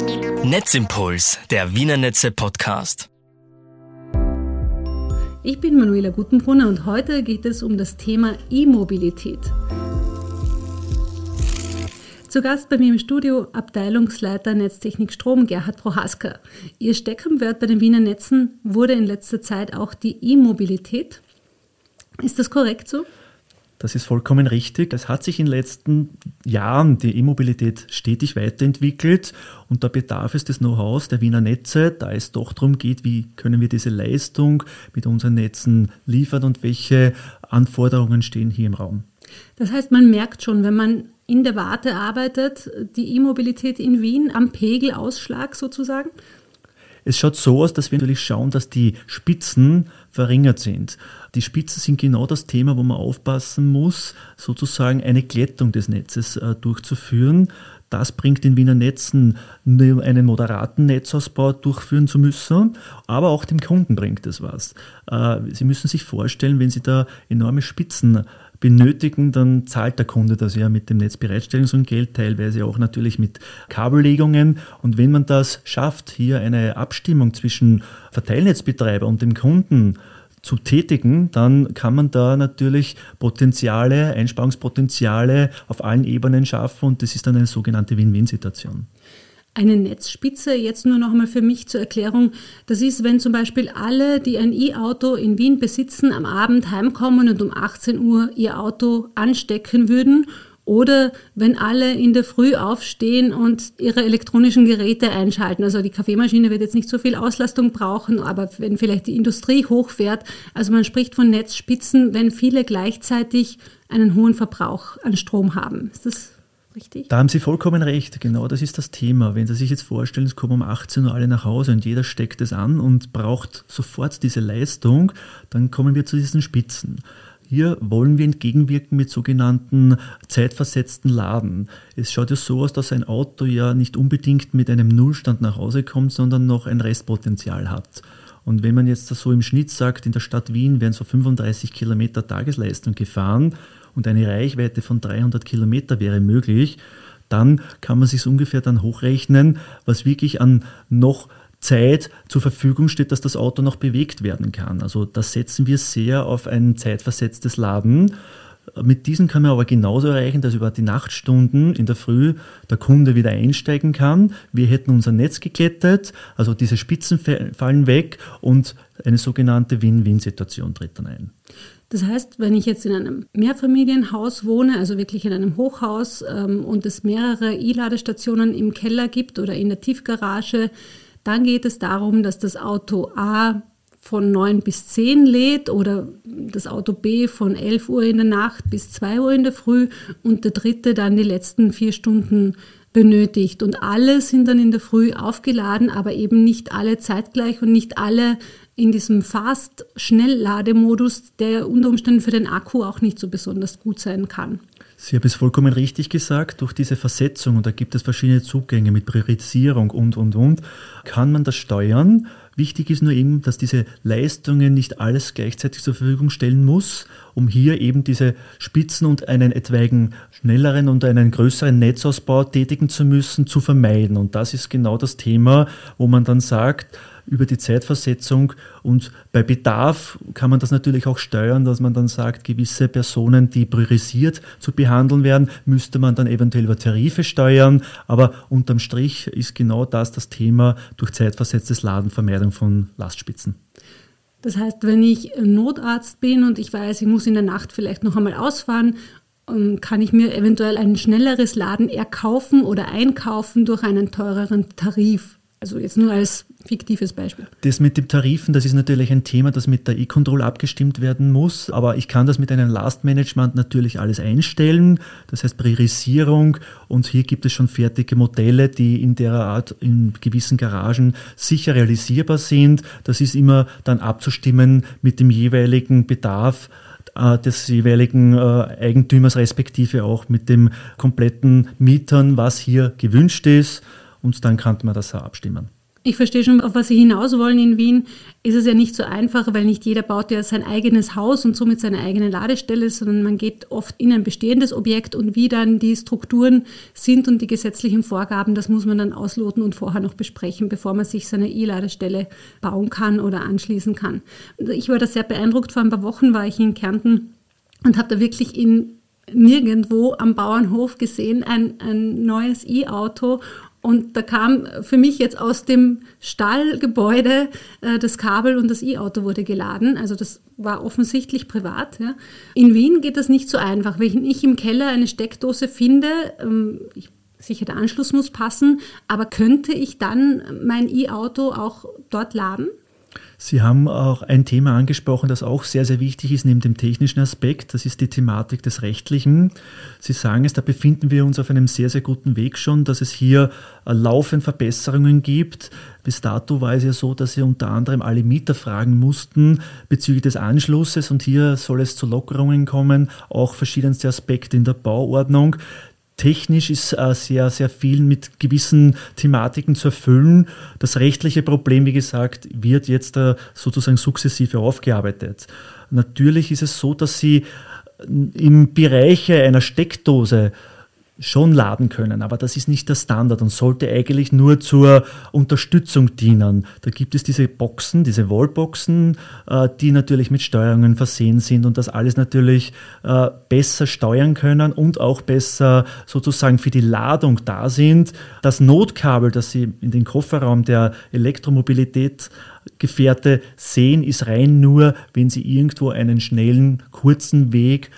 Netzimpuls, der Wiener Netze Podcast. Ich bin Manuela Gutenbrunner und heute geht es um das Thema E-Mobilität. Zu Gast bei mir im Studio Abteilungsleiter Netztechnik Strom Gerhard Prohaska. Ihr Steckenwert bei den Wiener Netzen wurde in letzter Zeit auch die E-Mobilität. Ist das korrekt so? Das ist vollkommen richtig. Es hat sich in den letzten Jahren die E-Mobilität stetig weiterentwickelt und da bedarf es des Know-hows der Wiener Netze, da es doch darum geht, wie können wir diese Leistung mit unseren Netzen liefern und welche Anforderungen stehen hier im Raum. Das heißt, man merkt schon, wenn man in der Warte arbeitet, die E-Mobilität in Wien am Pegelausschlag sozusagen? Es schaut so aus, dass wir natürlich schauen, dass die Spitzen verringert sind. Die Spitzen sind genau das Thema, wo man aufpassen muss, sozusagen eine Glättung des Netzes äh, durchzuführen. Das bringt den Wiener Netzen einen moderaten Netzausbau durchführen zu müssen, aber auch dem Kunden bringt es was. Äh, Sie müssen sich vorstellen, wenn Sie da enorme Spitzen benötigen, dann zahlt der Kunde das ja mit dem Netzbereitstellungs- und Geld, teilweise auch natürlich mit Kabellegungen. Und wenn man das schafft, hier eine Abstimmung zwischen Verteilnetzbetreiber und dem Kunden zu tätigen, dann kann man da natürlich Potenziale, Einsparungspotenziale auf allen Ebenen schaffen und das ist dann eine sogenannte Win-Win-Situation. Eine Netzspitze, jetzt nur noch einmal für mich zur Erklärung, das ist, wenn zum Beispiel alle, die ein E-Auto in Wien besitzen, am Abend heimkommen und um 18 Uhr ihr Auto anstecken würden oder wenn alle in der Früh aufstehen und ihre elektronischen Geräte einschalten. Also die Kaffeemaschine wird jetzt nicht so viel Auslastung brauchen, aber wenn vielleicht die Industrie hochfährt, also man spricht von Netzspitzen, wenn viele gleichzeitig einen hohen Verbrauch an Strom haben. Ist das richtig? Da haben Sie vollkommen recht. Genau das ist das Thema. Wenn Sie sich jetzt vorstellen, es kommen um 18 Uhr alle nach Hause und jeder steckt es an und braucht sofort diese Leistung, dann kommen wir zu diesen Spitzen. Hier wollen wir entgegenwirken mit sogenannten zeitversetzten Laden. Es schaut ja so aus, dass ein Auto ja nicht unbedingt mit einem Nullstand nach Hause kommt, sondern noch ein Restpotenzial hat. Und wenn man jetzt so im Schnitt sagt, in der Stadt Wien werden so 35 Kilometer Tagesleistung gefahren und eine Reichweite von 300 Kilometer wäre möglich, dann kann man sich ungefähr dann hochrechnen, was wirklich an noch Zeit zur Verfügung steht, dass das Auto noch bewegt werden kann. Also da setzen wir sehr auf ein zeitversetztes Laden. Mit diesen kann man aber genauso erreichen, dass über die Nachtstunden in der Früh der Kunde wieder einsteigen kann. Wir hätten unser Netz geklettet, also diese Spitzen fallen weg und eine sogenannte Win-Win-Situation tritt dann ein. Das heißt, wenn ich jetzt in einem Mehrfamilienhaus wohne, also wirklich in einem Hochhaus ähm, und es mehrere E-Ladestationen im Keller gibt oder in der Tiefgarage, dann geht es darum, dass das Auto A von 9 bis 10 lädt oder das Auto B von 11 Uhr in der Nacht bis 2 Uhr in der Früh und der dritte dann die letzten vier Stunden benötigt. Und alle sind dann in der Früh aufgeladen, aber eben nicht alle zeitgleich und nicht alle in diesem Fast-Schnelllademodus, der unter Umständen für den Akku auch nicht so besonders gut sein kann. Sie haben es vollkommen richtig gesagt, durch diese Versetzung, und da gibt es verschiedene Zugänge mit Priorisierung und, und, und, kann man das steuern. Wichtig ist nur eben, dass diese Leistungen nicht alles gleichzeitig zur Verfügung stellen muss, um hier eben diese Spitzen und einen etwaigen schnelleren und einen größeren Netzausbau tätigen zu müssen, zu vermeiden. Und das ist genau das Thema, wo man dann sagt, über die Zeitversetzung. Und bei Bedarf kann man das natürlich auch steuern, dass man dann sagt, gewisse Personen, die priorisiert zu behandeln werden, müsste man dann eventuell über Tarife steuern. Aber unterm Strich ist genau das das Thema durch zeitversetztes Laden, Vermeidung von Lastspitzen. Das heißt, wenn ich Notarzt bin und ich weiß, ich muss in der Nacht vielleicht noch einmal ausfahren, ähm, kann ich mir eventuell ein schnelleres Laden erkaufen oder einkaufen durch einen teureren Tarif. Also jetzt nur als fiktives Beispiel. Das mit den Tarifen, das ist natürlich ein Thema, das mit der E-Control abgestimmt werden muss, aber ich kann das mit einem Last Management natürlich alles einstellen, das heißt Priorisierung und hier gibt es schon fertige Modelle, die in der Art in gewissen Garagen sicher realisierbar sind. Das ist immer dann abzustimmen mit dem jeweiligen Bedarf äh, des jeweiligen äh, Eigentümers respektive auch mit dem kompletten Mietern, was hier gewünscht ist und dann kann man das abstimmen. Ich verstehe schon, auf was Sie hinaus wollen. In Wien ist es ja nicht so einfach, weil nicht jeder baut ja sein eigenes Haus und somit seine eigene Ladestelle, sondern man geht oft in ein bestehendes Objekt und wie dann die Strukturen sind und die gesetzlichen Vorgaben, das muss man dann ausloten und vorher noch besprechen, bevor man sich seine E-Ladestelle bauen kann oder anschließen kann. Ich war da sehr beeindruckt. Vor ein paar Wochen war ich in Kärnten und habe da wirklich in nirgendwo am Bauernhof gesehen ein, ein neues E-Auto und da kam für mich jetzt aus dem Stallgebäude äh, das Kabel und das E-Auto wurde geladen. Also das war offensichtlich privat. Ja. In Wien geht das nicht so einfach. Wenn ich im Keller eine Steckdose finde, ähm, ich, sicher der Anschluss muss passen, aber könnte ich dann mein E-Auto auch dort laden? Sie haben auch ein Thema angesprochen, das auch sehr, sehr wichtig ist neben dem technischen Aspekt. Das ist die Thematik des Rechtlichen. Sie sagen es, da befinden wir uns auf einem sehr, sehr guten Weg schon, dass es hier äh, laufend Verbesserungen gibt. Bis dato war es ja so, dass Sie unter anderem alle Mieter fragen mussten bezüglich des Anschlusses und hier soll es zu Lockerungen kommen, auch verschiedenste Aspekte in der Bauordnung technisch ist äh, sehr, sehr viel mit gewissen Thematiken zu erfüllen. Das rechtliche Problem, wie gesagt, wird jetzt äh, sozusagen sukzessive aufgearbeitet. Natürlich ist es so, dass Sie im Bereich einer Steckdose schon laden können, aber das ist nicht der Standard und sollte eigentlich nur zur Unterstützung dienen. Da gibt es diese Boxen, diese Wallboxen, äh, die natürlich mit Steuerungen versehen sind und das alles natürlich äh, besser steuern können und auch besser sozusagen für die Ladung da sind. Das Notkabel, das Sie in den Kofferraum der Elektromobilität Gefährte sehen, ist rein nur, wenn Sie irgendwo einen schnellen, kurzen Weg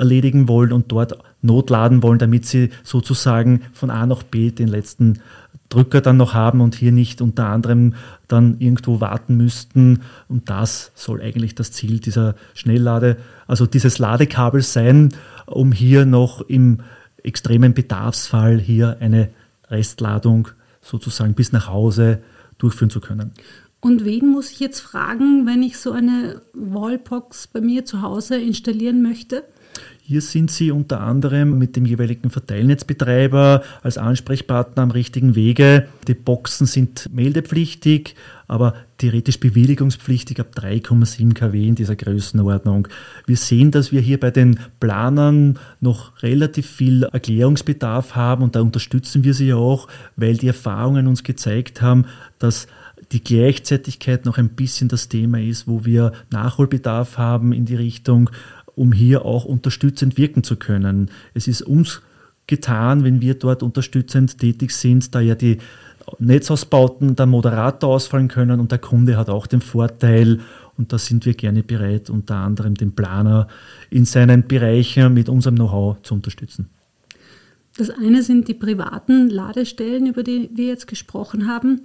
erledigen wollen und dort notladen wollen, damit sie sozusagen von A nach B den letzten Drücker dann noch haben und hier nicht unter anderem dann irgendwo warten müssten. Und das soll eigentlich das Ziel dieser Schnelllade, also dieses Ladekabel sein, um hier noch im extremen Bedarfsfall hier eine Restladung sozusagen bis nach Hause durchführen zu können. Und wen muss ich jetzt fragen, wenn ich so eine Wallbox bei mir zu Hause installieren möchte? Hier sind Sie unter anderem mit dem jeweiligen Verteilnetzbetreiber als Ansprechpartner am richtigen Wege. Die Boxen sind meldepflichtig, aber theoretisch bewilligungspflichtig ab 3,7 kW in dieser Größenordnung. Wir sehen, dass wir hier bei den Planern noch relativ viel Erklärungsbedarf haben und da unterstützen wir sie auch, weil die Erfahrungen uns gezeigt haben, dass die Gleichzeitigkeit noch ein bisschen das Thema ist, wo wir Nachholbedarf haben in die Richtung um hier auch unterstützend wirken zu können. Es ist uns getan, wenn wir dort unterstützend tätig sind, da ja die Netzausbauten der Moderator ausfallen können und der Kunde hat auch den Vorteil, und da sind wir gerne bereit, unter anderem den Planer in seinen Bereichen mit unserem Know-how zu unterstützen. Das eine sind die privaten Ladestellen, über die wir jetzt gesprochen haben.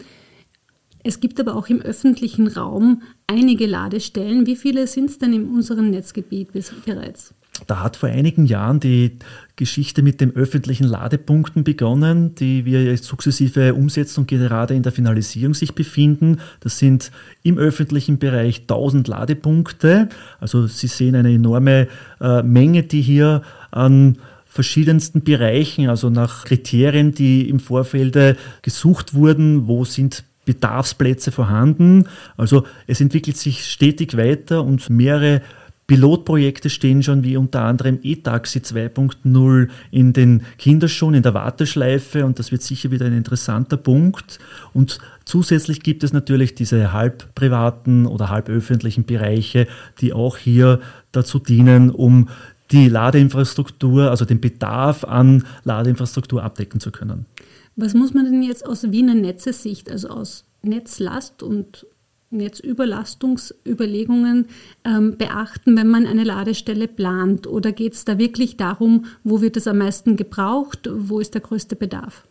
Es gibt aber auch im öffentlichen Raum einige Ladestellen. Wie viele sind es denn in unserem Netzgebiet bereits? Da hat vor einigen Jahren die Geschichte mit den öffentlichen Ladepunkten begonnen, die wir jetzt sukzessive umsetzen und gerade in der Finalisierung sich befinden. Das sind im öffentlichen Bereich 1000 Ladepunkte. Also Sie sehen eine enorme äh, Menge, die hier an verschiedensten Bereichen, also nach Kriterien, die im Vorfeld gesucht wurden, wo sind Bedarfsplätze vorhanden. Also es entwickelt sich stetig weiter und mehrere Pilotprojekte stehen schon wie unter anderem E-Taxi 2.0 in den Kinderschuhen, in der Warteschleife und das wird sicher wieder ein interessanter Punkt. Und zusätzlich gibt es natürlich diese halb privaten oder halb öffentlichen Bereiche, die auch hier dazu dienen, um die Ladeinfrastruktur, also den Bedarf an Ladeinfrastruktur abdecken zu können. Was muss man denn jetzt aus Wiener Netzesicht, also aus Netzlast und Netzüberlastungsüberlegungen ähm, beachten, wenn man eine Ladestelle plant? Oder geht es da wirklich darum, wo wird es am meisten gebraucht, wo ist der größte Bedarf?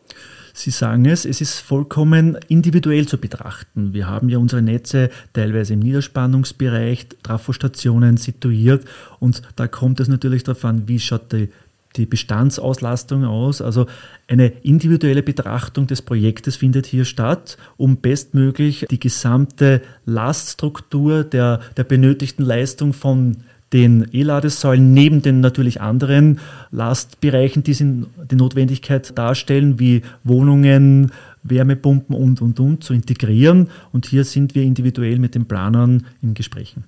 Sie sagen es, es ist vollkommen individuell zu betrachten. Wir haben ja unsere Netze teilweise im Niederspannungsbereich, Trafostationen situiert und da kommt es natürlich darauf an, wie schaut die die Bestandsauslastung aus. Also eine individuelle Betrachtung des Projektes findet hier statt, um bestmöglich die gesamte Laststruktur der, der benötigten Leistung von den E-Ladesäulen neben den natürlich anderen Lastbereichen, die die Notwendigkeit darstellen, wie Wohnungen, Wärmepumpen und, und, und zu integrieren. Und hier sind wir individuell mit den Planern in Gesprächen.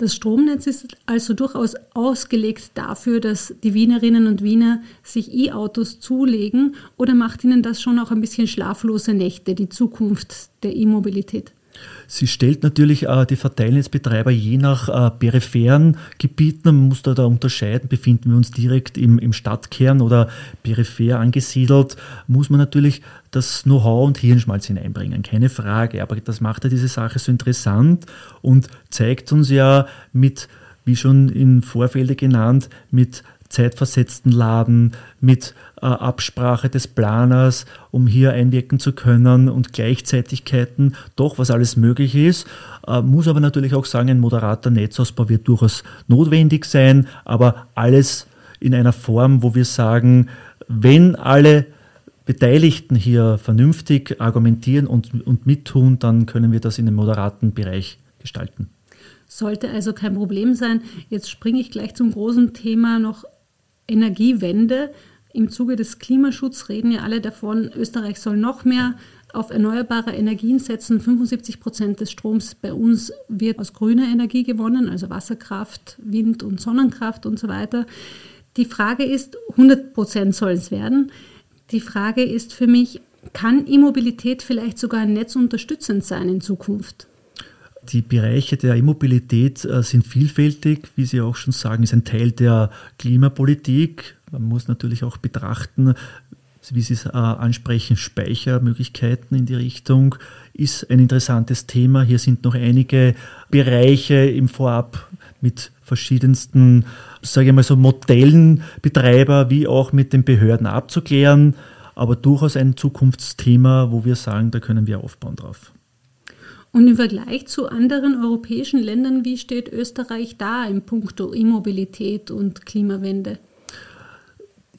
Das Stromnetz ist also durchaus ausgelegt dafür, dass die Wienerinnen und Wiener sich E-Autos zulegen oder macht Ihnen das schon auch ein bisschen schlaflose Nächte, die Zukunft der E-Mobilität? Sie stellt natürlich äh, die Verteilnetzbetreiber je nach äh, peripheren Gebieten, man muss da, da unterscheiden, befinden wir uns direkt im, im Stadtkern oder peripher angesiedelt, muss man natürlich das Know-how und Hirnschmalz hineinbringen, keine Frage. Aber das macht ja diese Sache so interessant und zeigt uns ja mit, wie schon im Vorfeld genannt, mit zeitversetzten Laden, mit Absprache des Planers, um hier einwirken zu können und Gleichzeitigkeiten, doch was alles möglich ist. Äh, muss aber natürlich auch sagen, ein moderater Netzausbau wird durchaus notwendig sein, aber alles in einer Form, wo wir sagen, wenn alle Beteiligten hier vernünftig argumentieren und, und mittun, dann können wir das in einem moderaten Bereich gestalten. Sollte also kein Problem sein. Jetzt springe ich gleich zum großen Thema noch Energiewende. Im Zuge des Klimaschutzes reden ja alle davon, Österreich soll noch mehr auf erneuerbare Energien setzen. 75 Prozent des Stroms bei uns wird aus grüner Energie gewonnen, also Wasserkraft, Wind- und Sonnenkraft und so weiter. Die Frage ist, 100 Prozent soll es werden. Die Frage ist für mich, kann E-Mobilität vielleicht sogar netzunterstützend sein in Zukunft? Die Bereiche der E-Mobilität äh, sind vielfältig, wie Sie auch schon sagen, ist ein Teil der Klimapolitik. Man muss natürlich auch betrachten, wie Sie es äh, ansprechen, Speichermöglichkeiten in die Richtung ist ein interessantes Thema. Hier sind noch einige Bereiche im Vorab mit verschiedensten, sage ich mal so, Modellen wie auch mit den Behörden abzuklären, aber durchaus ein Zukunftsthema, wo wir sagen, da können wir aufbauen drauf. Und im Vergleich zu anderen europäischen Ländern, wie steht Österreich da im Punkto E-Mobilität und Klimawende?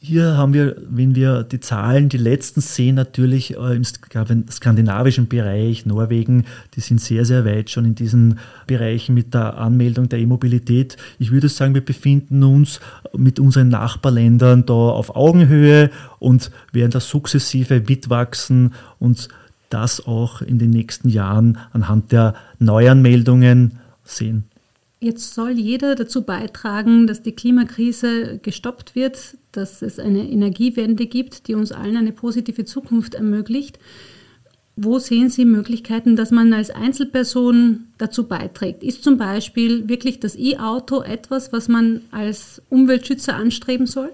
Hier haben wir, wenn wir die Zahlen, die letzten sehen, natürlich äh, im skandinavischen Bereich, Norwegen, die sind sehr, sehr weit schon in diesen Bereichen mit der Anmeldung der E-Mobilität. Ich würde sagen, wir befinden uns mit unseren Nachbarländern da auf Augenhöhe und werden da sukzessive mitwachsen und das auch in den nächsten Jahren anhand der Neuanmeldungen sehen. Jetzt soll jeder dazu beitragen, dass die Klimakrise gestoppt wird, dass es eine Energiewende gibt, die uns allen eine positive Zukunft ermöglicht. Wo sehen Sie Möglichkeiten, dass man als Einzelperson dazu beiträgt? Ist zum Beispiel wirklich das E-Auto etwas, was man als Umweltschützer anstreben soll?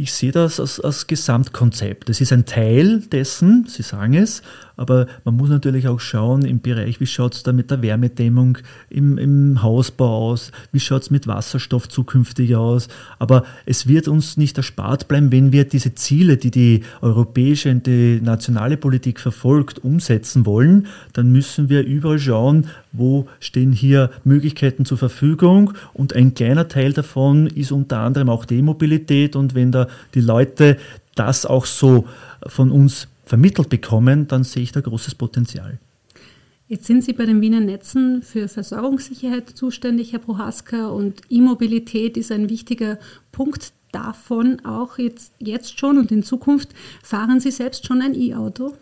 Ich sehe das als, als Gesamtkonzept. Es ist ein Teil dessen, Sie sagen es, aber man muss natürlich auch schauen im Bereich, wie schaut es da mit der Wärmedämmung im, im Hausbau aus, wie schaut es mit Wasserstoff zukünftig aus. Aber es wird uns nicht erspart bleiben, wenn wir diese Ziele, die die europäische und die nationale Politik verfolgt, umsetzen wollen, dann müssen wir überall schauen, wo stehen hier Möglichkeiten zur Verfügung und ein kleiner Teil davon ist unter anderem auch die Mobilität und wenn da die Leute das auch so von uns vermittelt bekommen, dann sehe ich da großes Potenzial. Jetzt sind Sie bei den Wiener Netzen für Versorgungssicherheit zuständig, Herr Prohaska, und E-Mobilität ist ein wichtiger Punkt davon, auch jetzt, jetzt schon und in Zukunft. Fahren Sie selbst schon ein E-Auto?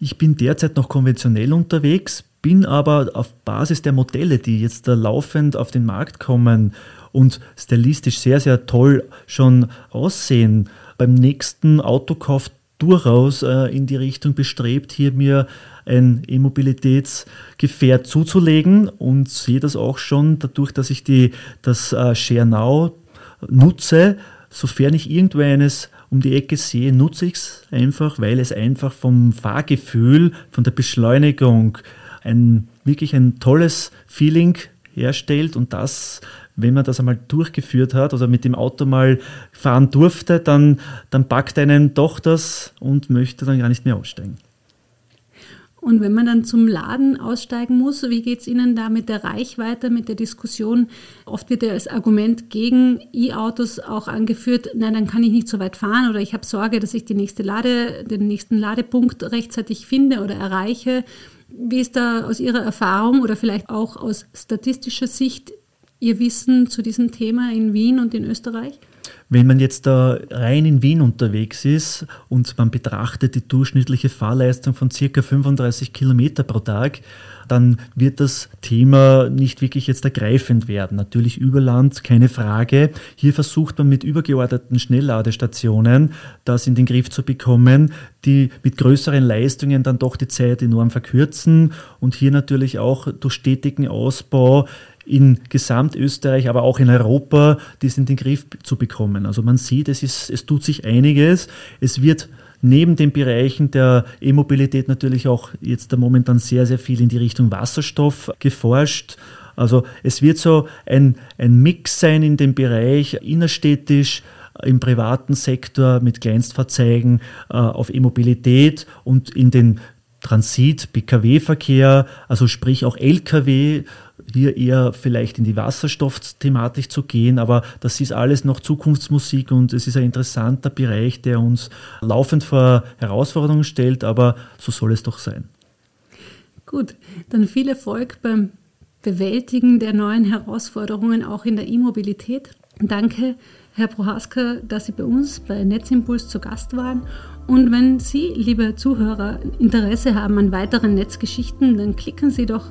Ich bin derzeit noch konventionell unterwegs, bin aber auf Basis der Modelle, die jetzt laufend auf den Markt kommen und stilistisch sehr, sehr toll schon aussehen, beim nächsten Autokauf durchaus äh, in die Richtung bestrebt, hier mir ein E-Mobilitätsgefährt zuzulegen und sehe das auch schon dadurch, dass ich die, das äh, Share Now nutze. Sofern ich irgendwo eines um die Ecke sehe, nutze ich es einfach, weil es einfach vom Fahrgefühl, von der Beschleunigung ein wirklich ein tolles Feeling herstellt und das wenn man das einmal durchgeführt hat, also mit dem Auto mal fahren durfte, dann, dann packt einen doch das und möchte dann gar nicht mehr aussteigen. Und wenn man dann zum Laden aussteigen muss, wie geht es Ihnen da mit der Reichweite, mit der Diskussion? Oft wird ja als Argument gegen E-Autos auch angeführt, nein, dann kann ich nicht so weit fahren oder ich habe Sorge, dass ich die nächste Lade, den nächsten Ladepunkt rechtzeitig finde oder erreiche. Wie ist da aus Ihrer Erfahrung oder vielleicht auch aus statistischer Sicht Ihr Wissen zu diesem Thema in Wien und in Österreich? Wenn man jetzt da rein in Wien unterwegs ist und man betrachtet die durchschnittliche Fahrleistung von circa 35 Kilometer pro Tag, dann wird das Thema nicht wirklich jetzt ergreifend werden. Natürlich Überland, keine Frage. Hier versucht man mit übergeordneten Schnellladestationen das in den Griff zu bekommen, die mit größeren Leistungen dann doch die Zeit enorm verkürzen und hier natürlich auch durch stetigen Ausbau in Gesamtösterreich, aber auch in Europa, dies in den Griff zu bekommen. Also man sieht, es, ist, es tut sich einiges. Es wird neben den Bereichen der E-Mobilität natürlich auch jetzt momentan sehr, sehr viel in die Richtung Wasserstoff geforscht. Also es wird so ein, ein Mix sein in dem Bereich innerstädtisch, im privaten Sektor mit Kleinstfahrzeugen äh, auf E-Mobilität und in den Transit, PKW-Verkehr, also sprich auch Lkw, hier eher vielleicht in die Wasserstoffthematik zu gehen, aber das ist alles noch Zukunftsmusik und es ist ein interessanter Bereich, der uns laufend vor Herausforderungen stellt, aber so soll es doch sein. Gut, dann viel Erfolg beim Bewältigen der neuen Herausforderungen auch in der E-Mobilität. Danke, Herr Prohaska, dass Sie bei uns bei Netzimpuls zu Gast waren. Und wenn Sie, liebe Zuhörer, Interesse haben an weiteren Netzgeschichten, dann klicken Sie doch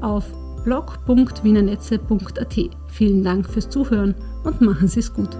auf blog.wienernetze.at. Vielen Dank fürs Zuhören und machen Sie es gut.